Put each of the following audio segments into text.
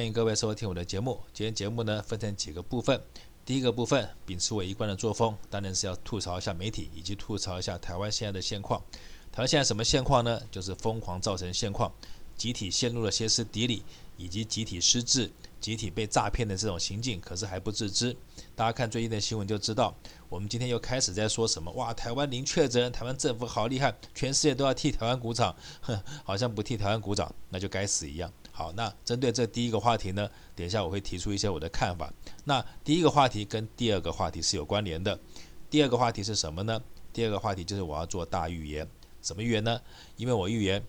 欢迎各位收听我的节目。今天节目呢分成几个部分。第一个部分，秉持我一贯的作风，当然是要吐槽一下媒体，以及吐槽一下台湾现在的现况。台湾现在什么现况呢？就是疯狂造成现况，集体陷入了歇斯底里，以及集体失智。集体被诈骗的这种行径，可是还不自知。大家看最近的新闻就知道，我们今天又开始在说什么？哇，台湾零确诊，台湾政府好厉害，全世界都要替台湾鼓掌。哼，好像不替台湾鼓掌，那就该死一样。好，那针对这第一个话题呢，等一下我会提出一些我的看法。那第一个话题跟第二个话题是有关联的。第二个话题是什么呢？第二个话题就是我要做大预言。什么预言呢？因为我预言，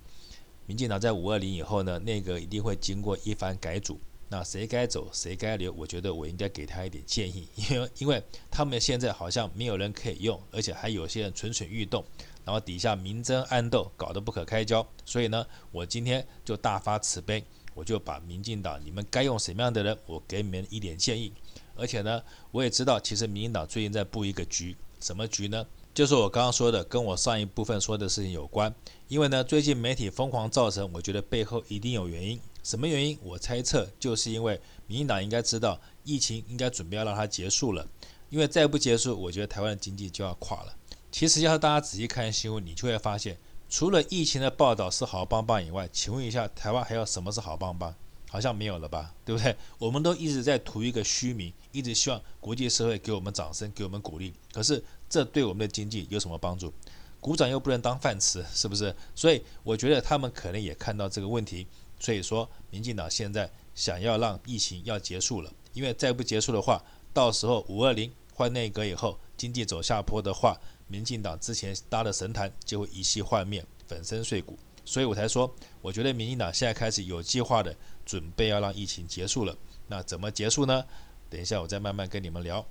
民进党在五二零以后呢，内阁一定会经过一番改组。那谁该走，谁该留？我觉得我应该给他一点建议，因为因为他们现在好像没有人可以用，而且还有些人蠢蠢欲动，然后底下明争暗斗，搞得不可开交。所以呢，我今天就大发慈悲，我就把民进党你们该用什么样的人，我给你们一点建议。而且呢，我也知道，其实民进党最近在布一个局，什么局呢？就是我刚刚说的，跟我上一部分说的事情有关。因为呢，最近媒体疯狂造成，我觉得背后一定有原因。什么原因？我猜测就是因为民进党应该知道疫情应该准备要让它结束了，因为再不结束，我觉得台湾的经济就要垮了。其实要是大家仔细看新闻，你就会发现，除了疫情的报道是好棒棒以外，请问一下，台湾还有什么是好棒棒？好像没有了吧，对不对？我们都一直在图一个虚名，一直希望国际社会给我们掌声，给我们鼓励。可是这对我们的经济有什么帮助？鼓掌又不能当饭吃，是不是？所以我觉得他们可能也看到这个问题。所以说，民进党现在想要让疫情要结束了，因为再不结束的话，到时候五二零换内阁以后，经济走下坡的话，民进党之前搭的神坛就会一夕幻灭，粉身碎骨。所以我才说，我觉得民进党现在开始有计划的准备要让疫情结束了。那怎么结束呢？等一下我再慢慢跟你们聊。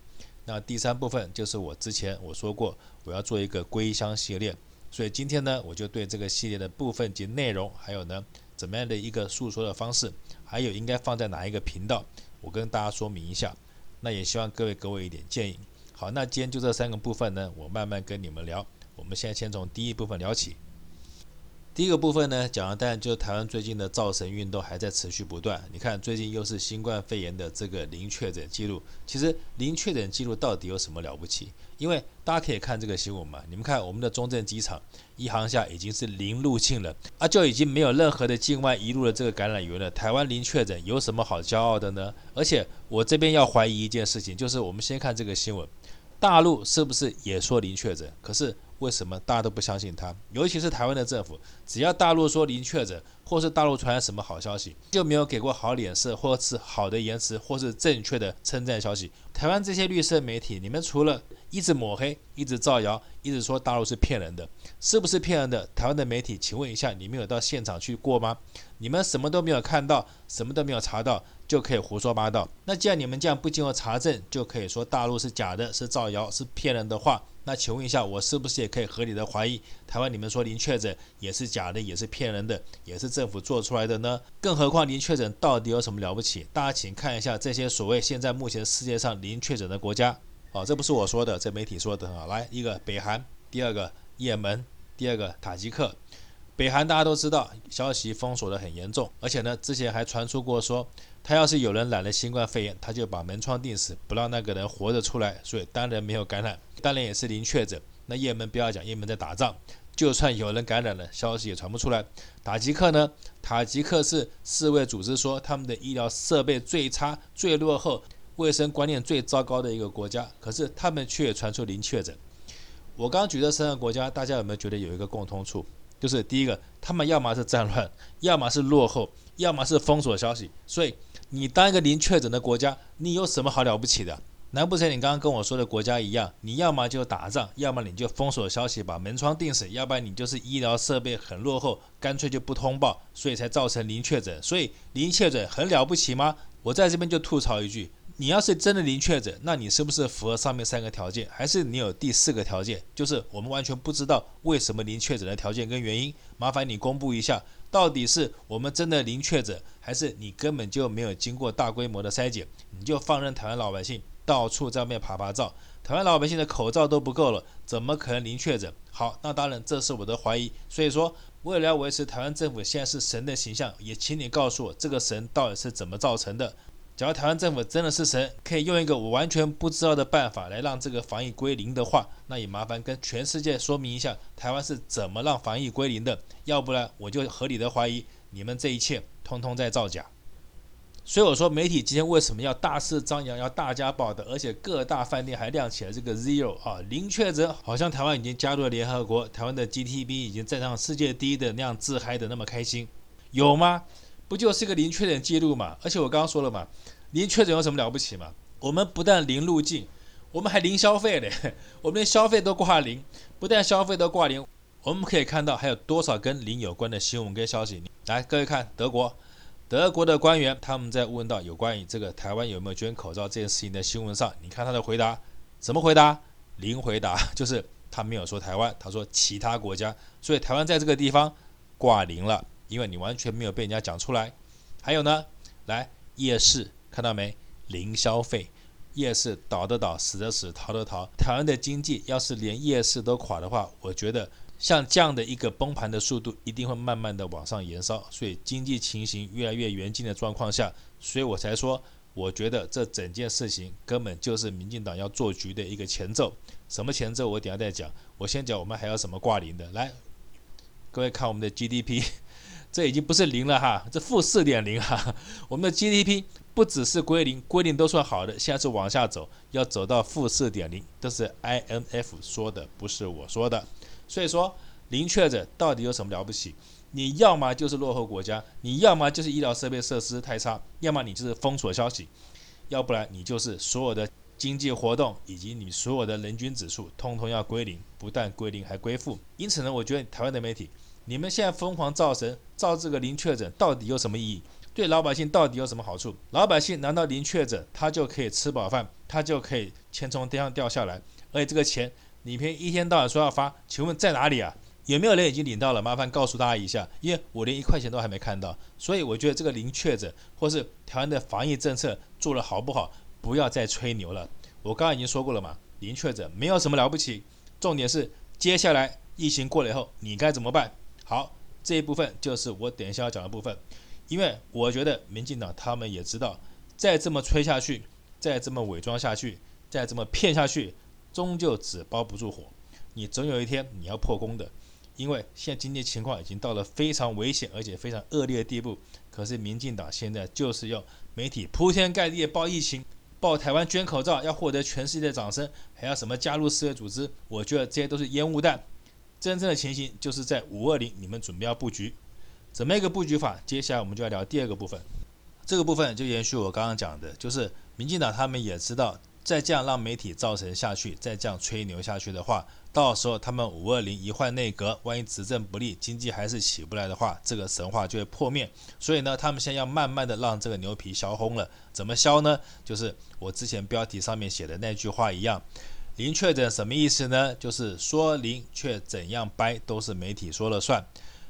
那第三部分就是我之前我说过，我要做一个归乡系列，所以今天呢，我就对这个系列的部分及内容，还有呢。怎么样的一个诉说的方式，还有应该放在哪一个频道，我跟大家说明一下。那也希望各位给我一点建议。好，那今天就这三个部分呢，我慢慢跟你们聊。我们现在先从第一部分聊起。第一个部分呢，讲的当然就台湾最近的造神运动还在持续不断。你看，最近又是新冠肺炎的这个零确诊记录。其实零确诊记录到底有什么了不起？因为大家可以看这个新闻嘛，你们看我们的中正机场一航厦已经是零入境了，啊，就已经没有任何的境外移入的这个感染源了。台湾零确诊有什么好骄傲的呢？而且我这边要怀疑一件事情，就是我们先看这个新闻，大陆是不是也说零确诊？可是。为什么大家都不相信他？尤其是台湾的政府，只要大陆说零确诊，或是大陆传来什么好消息，就没有给过好脸色，或是好的言辞，或是正确的称赞消息。台湾这些绿色媒体，你们除了一直抹黑、一直造谣、一直说大陆是骗人的，是不是骗人的？台湾的媒体，请问一下，你们有到现场去过吗？你们什么都没有看到，什么都没有查到，就可以胡说八道？那既然你们这样不经过查证，就可以说大陆是假的、是造谣、是骗人的话？那请问一下，我是不是也可以合理的怀疑，台湾你们说零确诊也是假的，也是骗人的，也是政府做出来的呢？更何况零确诊到底有什么了不起？大家请看一下这些所谓现在目前世界上零确诊的国家，哦，这不是我说的，这媒体说的很好。来，一个北韩，第二个也门，第二个塔吉克。北韩大家都知道，消息封锁得很严重，而且呢，之前还传出过说，他要是有人染了新冠肺炎，他就把门窗钉死，不让那个人活着出来，所以当然没有感染，当然也是零确诊。那也门不要讲，也门在打仗，就算有人感染了，消息也传不出来。塔吉克呢？塔吉克是世卫组织说他们的医疗设备最差、最落后、卫生观念最糟糕的一个国家，可是他们却传出零确诊。我刚举的三个国家，大家有没有觉得有一个共通处？就是第一个，他们要么是战乱，要么是落后，要么是封锁消息。所以你当一个零确诊的国家，你有什么好了不起的？难不成你刚刚跟我说的国家一样？你要么就打仗，要么你就封锁消息，把门窗钉死，要不然你就是医疗设备很落后，干脆就不通报，所以才造成零确诊。所以零确诊很了不起吗？我在这边就吐槽一句。你要是真的零确诊，那你是不是符合上面三个条件？还是你有第四个条件？就是我们完全不知道为什么零确诊的条件跟原因。麻烦你公布一下，到底是我们真的零确诊，还是你根本就没有经过大规模的筛检，你就放任台湾老百姓到处在外面爬爬照？台湾老百姓的口罩都不够了，怎么可能零确诊？好，那当然这是我的怀疑。所以说，为了要维持台湾政府现在是神的形象，也请你告诉我这个神到底是怎么造成的。假如台湾政府真的是神，可以用一个我完全不知道的办法来让这个防疫归零的话，那也麻烦跟全世界说明一下，台湾是怎么让防疫归零的。要不然我就合理的怀疑你们这一切通通在造假。所以我说，媒体今天为什么要大肆张扬，要大家报的，而且各大饭店还亮起了这个 zero 啊，零确诊，好像台湾已经加入了联合国，台湾的 GDP 已经站上世界第一的那样自嗨的那么开心，有吗？不就是一个零确诊记录嘛？而且我刚刚说了嘛，零确诊有什么了不起嘛？我们不但零入境，我们还零消费嘞，我们连消费都挂零，不但消费都挂零，我们可以看到还有多少跟零有关的新闻跟消息。来，各位看德国，德国的官员他们在问到有关于这个台湾有没有捐口罩这件事情的新闻上，你看他的回答怎么回答？零回答，就是他没有说台湾，他说其他国家，所以台湾在这个地方挂零了。因为你完全没有被人家讲出来，还有呢，来夜市看到没？零消费，夜市倒的倒，死的死，逃的逃。台湾的经济要是连夜市都垮的话，我觉得像这样的一个崩盘的速度一定会慢慢的往上延烧。所以经济情形越来越严峻的状况下，所以我才说，我觉得这整件事情根本就是民进党要做局的一个前奏。什么前奏？我等下再讲。我先讲我们还有什么挂零的。来，各位看我们的 GDP。这已经不是零了哈，这负四点零哈。我们的 GDP 不只是归零，归零都算好的，现在是往下走，要走到负四点零，这是 IMF 说的，不是我说的。所以说，零确诊到底有什么了不起？你要么就是落后国家，你要么就是医疗设备设施太差，要么你就是封锁消息，要不然你就是所有的经济活动以及你所有的人均指数通通要归零，不但归零还归负。因此呢，我觉得台湾的媒体。你们现在疯狂造神，造这个零确诊到底有什么意义？对老百姓到底有什么好处？老百姓难道零确诊他就可以吃饱饭，他就可以钱从天上掉下来？而且这个钱你别一天到晚说要发，请问在哪里啊？有没有人已经领到了？麻烦告诉大家一下，因为我连一块钱都还没看到。所以我觉得这个零确诊或是台湾的防疫政策做得好不好，不要再吹牛了。我刚刚已经说过了嘛，零确诊没有什么了不起，重点是接下来疫情过了以后你该怎么办？好，这一部分就是我等一下要讲的部分，因为我觉得民进党他们也知道，再这么吹下去，再这么伪装下去，再这么骗下去，终究纸包不住火，你总有一天你要破功的，因为现在经济情况已经到了非常危险而且非常恶劣的地步，可是民进党现在就是用媒体铺天盖地报疫情，报台湾捐口罩要获得全世界的掌声，还要什么加入世界组织，我觉得这些都是烟雾弹。真正的情形就是在五二零，你们准备要布局，怎么一个布局法？接下来我们就要聊第二个部分，这个部分就延续我刚刚讲的，就是民进党他们也知道，再这样让媒体造成下去，再这样吹牛下去的话，到时候他们五二零一换内阁，万一执政不利，经济还是起不来的话，这个神话就会破灭。所以呢，他们现在要慢慢的让这个牛皮削红了，怎么削呢？就是我之前标题上面写的那句话一样。零确诊什么意思呢？就是说零却怎样掰都是媒体说了算，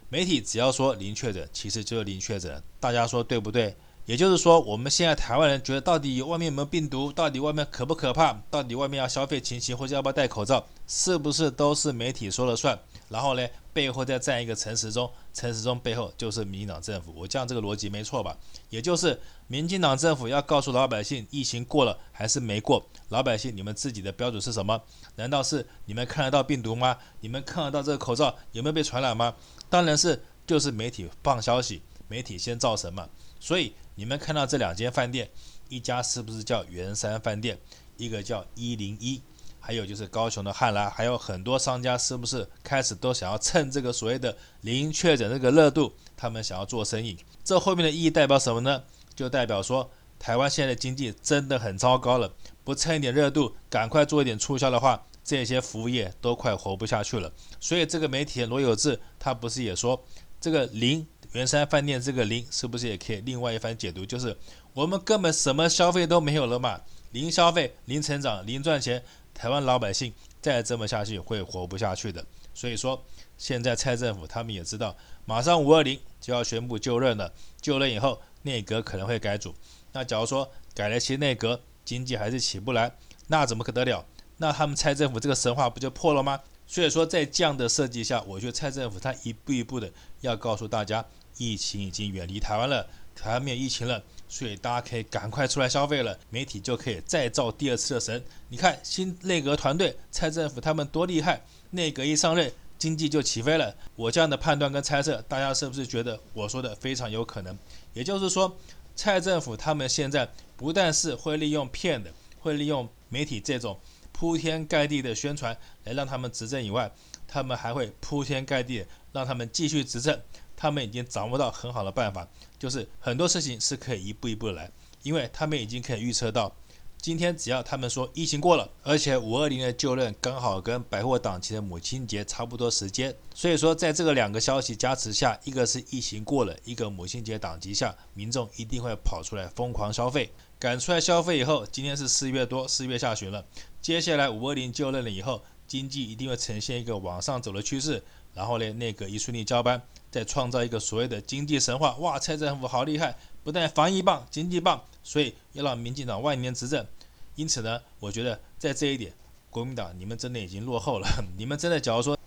媒体只要说零确诊，其实就是零确诊，大家说对不对？也就是说，我们现在台湾人觉得到底外面有没有病毒，到底外面可不可怕，到底外面要消费情形或者要不要戴口罩，是不是都是媒体说了算？然后呢，背后再站一个陈时中，陈时中背后就是民进党政府。我讲这个逻辑没错吧？也就是民进党政府要告诉老百姓，疫情过了还是没过？老百姓，你们自己的标准是什么？难道是你们看得到病毒吗？你们看得到这个口罩有没有被传染吗？当然是，就是媒体放消息，媒体先造神嘛。所以你们看到这两间饭店，一家是不是叫圆山饭店？一个叫一零一。还有就是高雄的汉来，还有很多商家是不是开始都想要趁这个所谓的零确诊这个热度，他们想要做生意？这后面的意义代表什么呢？就代表说台湾现在的经济真的很糟糕了，不趁一点热度，赶快做一点促销的话，这些服务业都快活不下去了。所以这个媒体罗有志他不是也说，这个零元山饭店这个零是不是也可以另外一番解读？就是我们根本什么消费都没有了嘛，零消费、零成长、零赚钱。台湾老百姓再这么下去会活不下去的，所以说现在蔡政府他们也知道，马上五二零就要宣布就任了，就任以后内阁可能会改组。那假如说改了新内阁，经济还是起不来，那怎么可得了？那他们蔡政府这个神话不就破了吗？所以说，在这样的设计下，我觉得蔡政府他一步一步的要告诉大家，疫情已经远离台湾了，台湾没有疫情了，所以大家可以赶快出来消费了，媒体就可以再造第二次的神。你看新内阁团队，蔡政府他们多厉害，内阁一上任，经济就起飞了。我这样的判断跟猜测，大家是不是觉得我说的非常有可能？也就是说，蔡政府他们现在不但是会利用骗的，会利用媒体这种铺天盖地的宣传来让他们执政以外，他们还会铺天盖地让他们继续执政。他们已经掌握到很好的办法，就是很多事情是可以一步一步来，因为他们已经可以预测到。今天只要他们说疫情过了，而且五二零的就任刚好跟百货档期的母亲节差不多时间，所以说在这个两个消息加持下，一个是疫情过了，一个母亲节档期下，民众一定会跑出来疯狂消费，赶出来消费以后，今天是四月多，四月下旬了，接下来五二零就任了以后，经济一定会呈现一个往上走的趋势，然后呢，内阁一顺利交班，再创造一个所谓的经济神话，哇，蔡政府好厉害。不但防疫棒、经济棒，所以要让民进党万年执政。因此呢，我觉得在这一点，国民党你们真的已经落后了。你们真的假如说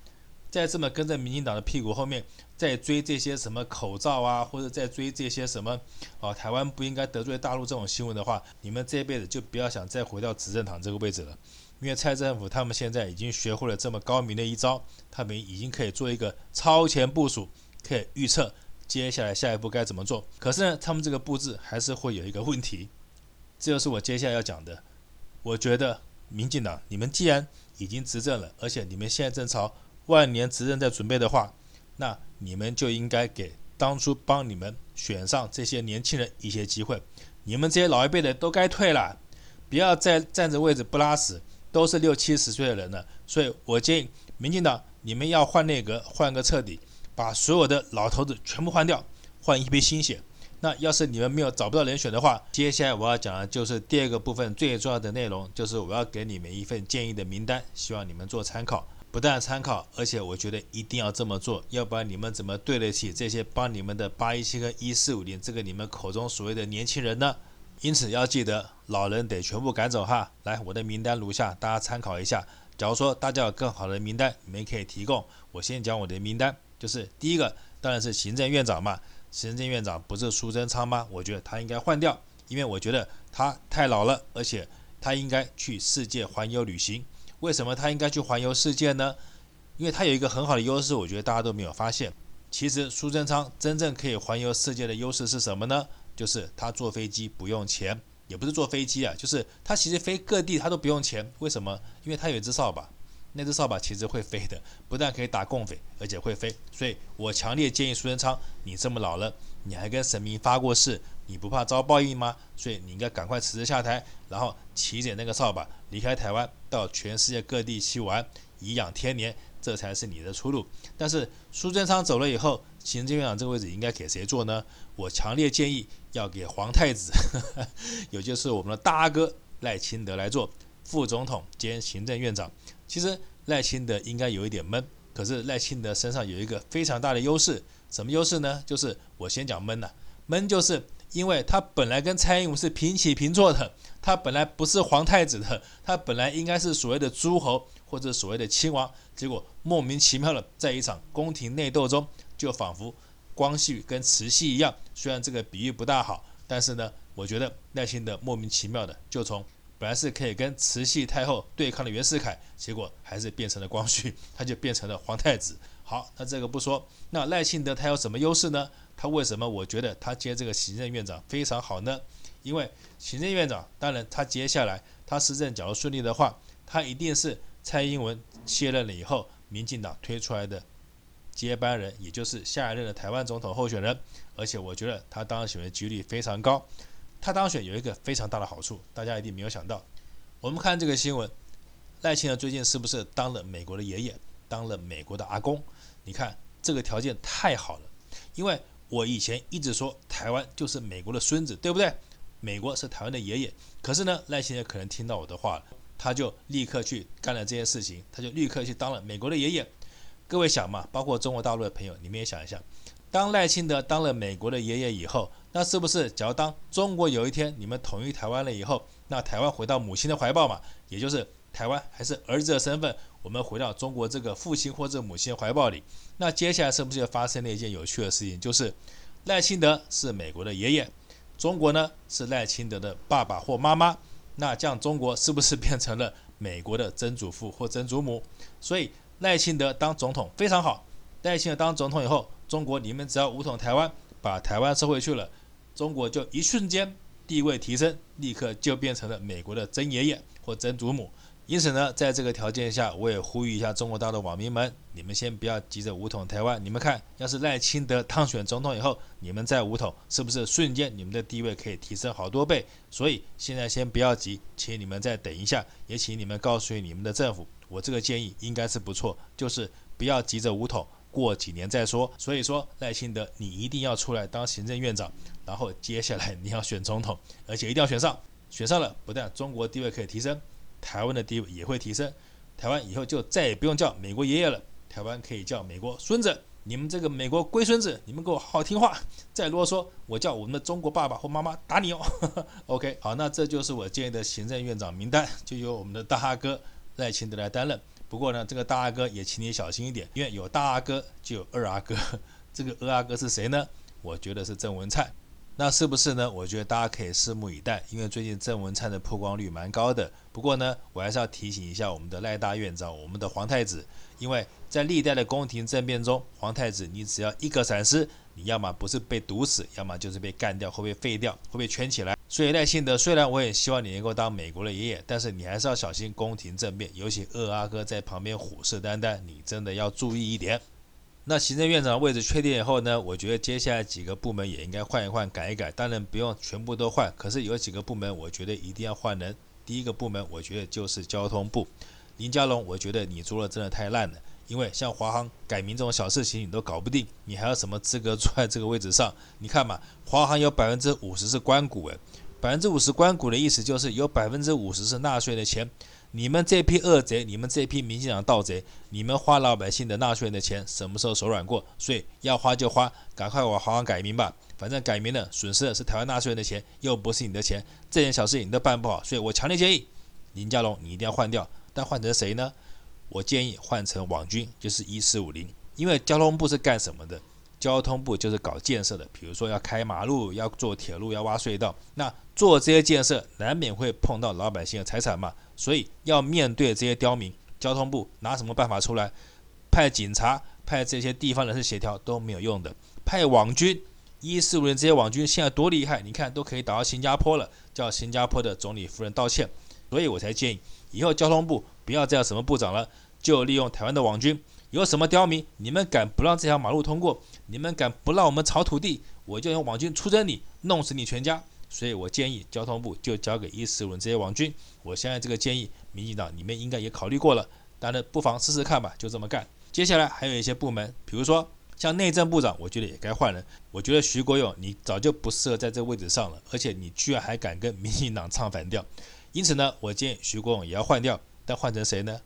再这么跟着民进党的屁股后面，再追这些什么口罩啊，或者再追这些什么啊，台湾不应该得罪大陆这种新闻的话，你们这辈子就不要想再回到执政党这个位置了。因为蔡政府他们现在已经学会了这么高明的一招，他们已经可以做一个超前部署，可以预测。接下来下一步该怎么做？可是呢，他们这个布置还是会有一个问题，这就是我接下来要讲的。我觉得民进党，你们既然已经执政了，而且你们现在正朝万年执政在准备的话，那你们就应该给当初帮你们选上这些年轻人一些机会。你们这些老一辈的都该退了，不要再占着位置不拉屎，都是六七十岁的人了。所以我建议民进党，你们要换内阁，换个彻底。把所有的老头子全部换掉，换一批新血。那要是你们没有找不到人选的话，接下来我要讲的就是第二个部分最重要的内容，就是我要给你们一份建议的名单，希望你们做参考。不但参考，而且我觉得一定要这么做，要不然你们怎么对得起这些帮你们的八一七跟一四五零这个你们口中所谓的年轻人呢？因此要记得，老人得全部赶走哈。来，我的名单如下，大家参考一下。假如说大家有更好的名单，你们可以提供。我先讲我的名单。就是第一个当然是行政院长嘛，行政院长不是苏贞昌吗？我觉得他应该换掉，因为我觉得他太老了，而且他应该去世界环游旅行。为什么他应该去环游世界呢？因为他有一个很好的优势，我觉得大家都没有发现。其实苏贞昌真正可以环游世界的优势是什么呢？就是他坐飞机不用钱，也不是坐飞机啊，就是他其实飞各地他都不用钱。为什么？因为他有一只扫把。那只扫把其实会飞的，不但可以打共匪，而且会飞。所以我强烈建议苏贞昌，你这么老了，你还跟神明发过誓，你不怕遭报应吗？所以你应该赶快辞职下台，然后骑着那个扫把离开台湾，到全世界各地去玩，颐养天年，这才是你的出路。但是苏贞昌走了以后，行政院长这个位置应该给谁做呢？我强烈建议要给皇太子，也就是我们的大阿哥赖清德来做副总统兼行政院长。其实赖清德应该有一点闷，可是赖清德身上有一个非常大的优势，什么优势呢？就是我先讲闷呐，闷就是因为他本来跟蔡英文是平起平坐的，他本来不是皇太子的，他本来应该是所谓的诸侯或者所谓的亲王，结果莫名其妙的在一场宫廷内斗中，就仿佛光绪跟慈禧一样，虽然这个比喻不大好，但是呢，我觉得赖清德莫名其妙的就从。本来是可以跟慈禧太后对抗的袁世凯，结果还是变成了光绪，他就变成了皇太子。好，那这个不说，那赖清德他有什么优势呢？他为什么我觉得他接这个行政院长非常好呢？因为行政院长，当然他接下来他施政假如顺利的话，他一定是蔡英文卸任了以后，民进党推出来的接班人，也就是下一任的台湾总统候选人。而且我觉得他当选的几率非常高。他当选有一个非常大的好处，大家一定没有想到。我们看这个新闻，赖清德最近是不是当了美国的爷爷，当了美国的阿公？你看这个条件太好了，因为我以前一直说台湾就是美国的孙子，对不对？美国是台湾的爷爷。可是呢，赖清德可能听到我的话了，他就立刻去干了这件事情，他就立刻去当了美国的爷爷。各位想嘛，包括中国大陆的朋友，你们也想一想。当赖清德当了美国的爷爷以后，那是不是只要当中国有一天你们统一台湾了以后，那台湾回到母亲的怀抱嘛？也就是台湾还是儿子的身份，我们回到中国这个父亲或者母亲的怀抱里。那接下来是不是又发生了一件有趣的事情？就是赖清德是美国的爷爷，中国呢是赖清德的爸爸或妈妈。那这样中国是不是变成了美国的曾祖父或曾祖母？所以赖清德当总统非常好。赖清德当总统以后，中国你们只要武统台湾，把台湾收回去了，中国就一瞬间地位提升，立刻就变成了美国的曾爷爷或曾祖母。因此呢，在这个条件下，我也呼吁一下中国大陆网民们，你们先不要急着武统台湾。你们看，要是赖清德当选总统以后，你们再武统，是不是瞬间你们的地位可以提升好多倍？所以现在先不要急，请你们再等一下，也请你们告诉你们的政府，我这个建议应该是不错，就是不要急着武统，过几年再说。所以说，赖清德你一定要出来当行政院长，然后接下来你要选总统，而且一定要选上，选上了不但中国地位可以提升。台湾的地位也会提升，台湾以后就再也不用叫美国爷爷了，台湾可以叫美国孙子。你们这个美国龟孙子，你们给我好听话，再啰嗦，我叫我们的中国爸爸或妈妈打你哦。OK，好，那这就是我建议的行政院长名单，就由我们的大哈哥赖清德来担任。不过呢，这个大阿哥也请你小心一点，因为有大阿哥就有二阿哥，这个二阿哥是谁呢？我觉得是郑文灿。那是不是呢？我觉得大家可以拭目以待，因为最近郑文灿的曝光率蛮高的。不过呢，我还是要提醒一下我们的赖大院长，我们的皇太子，因为在历代的宫廷政变中，皇太子你只要一个闪失，你要么不是被毒死，要么就是被干掉，会被废掉，会被圈起来。所以赖心德虽然我也希望你能够当美国的爷爷，但是你还是要小心宫廷政变，尤其二阿哥在旁边虎视眈眈，你真的要注意一点。那行政院长位置确定以后呢，我觉得接下来几个部门也应该换一换、改一改。当然不用全部都换，可是有几个部门我觉得一定要换人。第一个部门我觉得就是交通部，林佳龙，我觉得你做的真的太烂了。因为像华航改名这种小事情你都搞不定，你还有什么资格坐在这个位置上？你看嘛，华航有百分之五十是官股，诶，百分之五十官股的意思就是有百分之五十是纳税的钱。你们这批恶贼，你们这批民进党盗贼，你们花老百姓的纳税人的钱，什么时候手软过？所以要花就花，赶快往华航改名吧。反正改名了，损失的是台湾纳税人的钱，又不是你的钱，这点小事情你都办不好。所以我强烈建议林佳龙，你一定要换掉。但换成谁呢？我建议换成网军，就是一四五零。因为交通部是干什么的？交通部就是搞建设的，比如说要开马路、要做铁路、要挖隧道，那做这些建设难免会碰到老百姓的财产嘛。所以要面对这些刁民，交通部拿什么办法出来？派警察、派这些地方人士协调都没有用的。派网军，一四五零这些网军现在多厉害？你看都可以打到新加坡了，叫新加坡的总理夫人道歉。所以我才建议以后交通部不要再有什么部长了，就利用台湾的网军。有什么刁民，你们敢不让这条马路通过？你们敢不让我们炒土地？我就用网军出征你，弄死你全家。所以我建议交通部就交给一四五这些网军。我相信这个建议，民进党你们应该也考虑过了，当然不妨试试看吧，就这么干。接下来还有一些部门，比如说像内政部长，我觉得也该换人。我觉得徐国勇你早就不适合在这个位置上了，而且你居然还敢跟民进党唱反调，因此呢，我建议徐国勇也要换掉。但换成谁呢？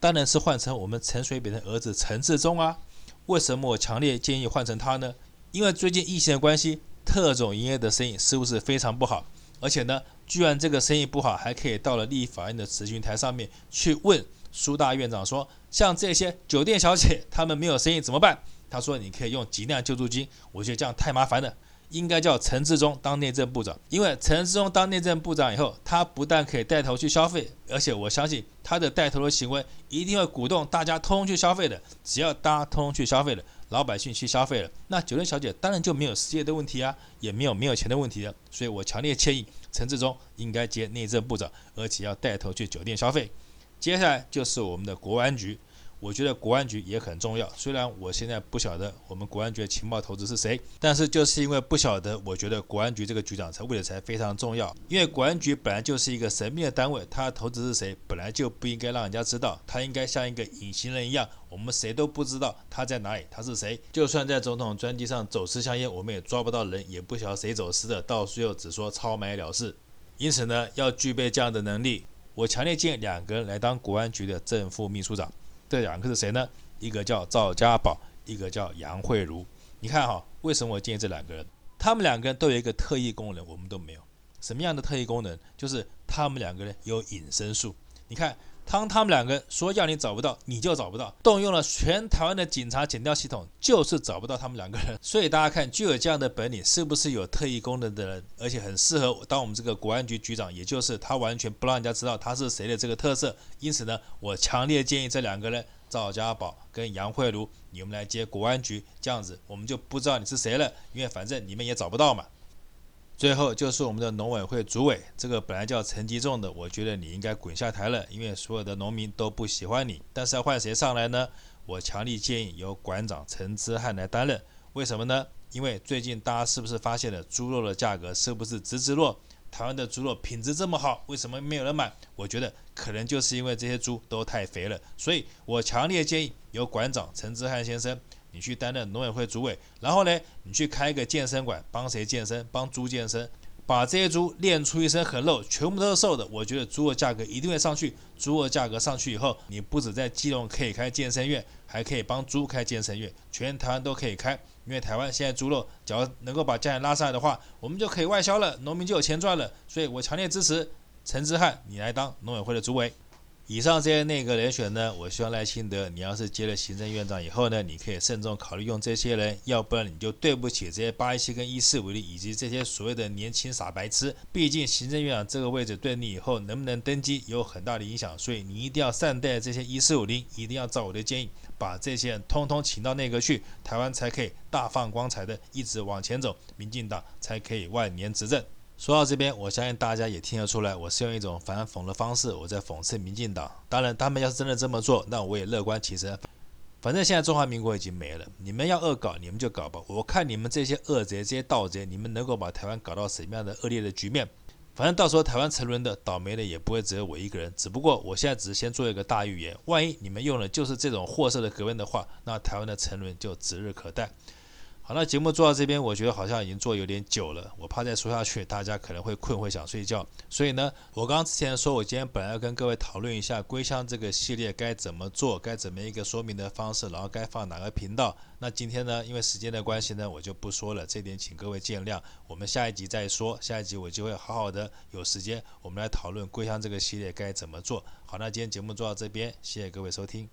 当然是换成我们陈水扁的儿子陈志忠啊。为什么我强烈建议换成他呢？因为最近疫情的关系。特种营业的生意是不是非常不好？而且呢，居然这个生意不好，还可以到了立法院的咨询台上面去问苏大院长说，像这些酒店小姐，他们没有生意怎么办？他说你可以用急难救助金。我觉得这样太麻烦了。应该叫陈志忠当内政部长，因为陈志忠当内政部长以后，他不但可以带头去消费，而且我相信他的带头的行为一定会鼓动大家通通去消费的。只要大家通通去消费了，老百姓去消费了，那酒店小姐当然就没有失业的问题啊，也没有没有钱的问题了。所以我强烈建议陈志忠应该接内政部长，而且要带头去酒店消费。接下来就是我们的国安局。我觉得国安局也很重要，虽然我现在不晓得我们国安局的情报投资是谁，但是就是因为不晓得，我觉得国安局这个局长才位置才非常重要。因为国安局本来就是一个神秘的单位，他投资是谁，本来就不应该让人家知道，他应该像一个隐形人一样，我们谁都不知道他在哪里，他是谁。就算在总统专机上走私香烟，我们也抓不到人，也不晓得谁走私的，到最后只说超买了事。因此呢，要具备这样的能力，我强烈建议两个人来当国安局的正副秘书长。这两个是谁呢？一个叫赵家宝，一个叫杨慧茹。你看哈，为什么我建议这两个人？他们两个人都有一个特异功能，我们都没有。什么样的特异功能？就是他们两个人有隐身术。你看当他们两个说要你找不到，你就找不到，动用了全台湾的警察检调系统，就是找不到他们两个人。所以大家看，具有这样的本领，是不是有特异功能的人，而且很适合当我们这个国安局局长，也就是他完全不让人家知道他是谁的这个特色。因此呢，我强烈建议这两个人，赵家宝跟杨慧茹，你们来接国安局，这样子我们就不知道你是谁了，因为反正你们也找不到嘛。最后就是我们的农委会主委，这个本来叫陈吉仲的，我觉得你应该滚下台了，因为所有的农民都不喜欢你。但是要换谁上来呢？我强烈建议由馆长陈之汉来担任。为什么呢？因为最近大家是不是发现了猪肉的价格是不是直直落？台湾的猪肉品质这么好，为什么没有人买？我觉得可能就是因为这些猪都太肥了。所以我强烈建议由馆长陈之汉先生。你去担任农委会主委，然后呢，你去开一个健身馆，帮谁健身？帮猪健身，把这些猪练出一身狠肉，全部都是瘦的。我觉得猪肉价格一定会上去。猪肉价格上去以后，你不止在基隆可以开健身院，还可以帮猪开健身院，全台湾都可以开。因为台湾现在猪肉，只要能够把价钱拉上来的话，我们就可以外销了，农民就有钱赚了。所以我强烈支持陈之汉，你来当农委会的主委。以上这些内阁人选呢，我希望赖清德，你要是接了行政院长以后呢，你可以慎重考虑用这些人，要不然你就对不起这些八一七跟一四五零以及这些所谓的年轻傻白痴。毕竟行政院长这个位置对你以后能不能登基有很大的影响，所以你一定要善待这些一四五零，一定要照我的建议，把这些人通通请到内阁去，台湾才可以大放光彩的一直往前走，民进党才可以万年执政。说到这边，我相信大家也听得出来，我是用一种反讽的方式，我在讽刺民进党。当然，他们要是真的这么做，那我也乐观其成。反正现在中华民国已经没了，你们要恶搞，你们就搞吧。我看你们这些恶贼、这些盗贼，你们能够把台湾搞到什么样的恶劣的局面？反正到时候台湾沉沦的倒霉的也不会只有我一个人。只不过我现在只是先做一个大预言，万一你们用的就是这种货色的格言的话，那台湾的沉沦就指日可待。好，那节目做到这边，我觉得好像已经做有点久了，我怕再说下去，大家可能会困，会想睡觉。所以呢，我刚刚之前说，我今天本来要跟各位讨论一下归乡这个系列该怎么做，该怎么一个说明的方式，然后该放哪个频道。那今天呢，因为时间的关系呢，我就不说了，这点请各位见谅。我们下一集再说，下一集我就会好好的有时间，我们来讨论归乡这个系列该怎么做。好，那今天节目做到这边，谢谢各位收听。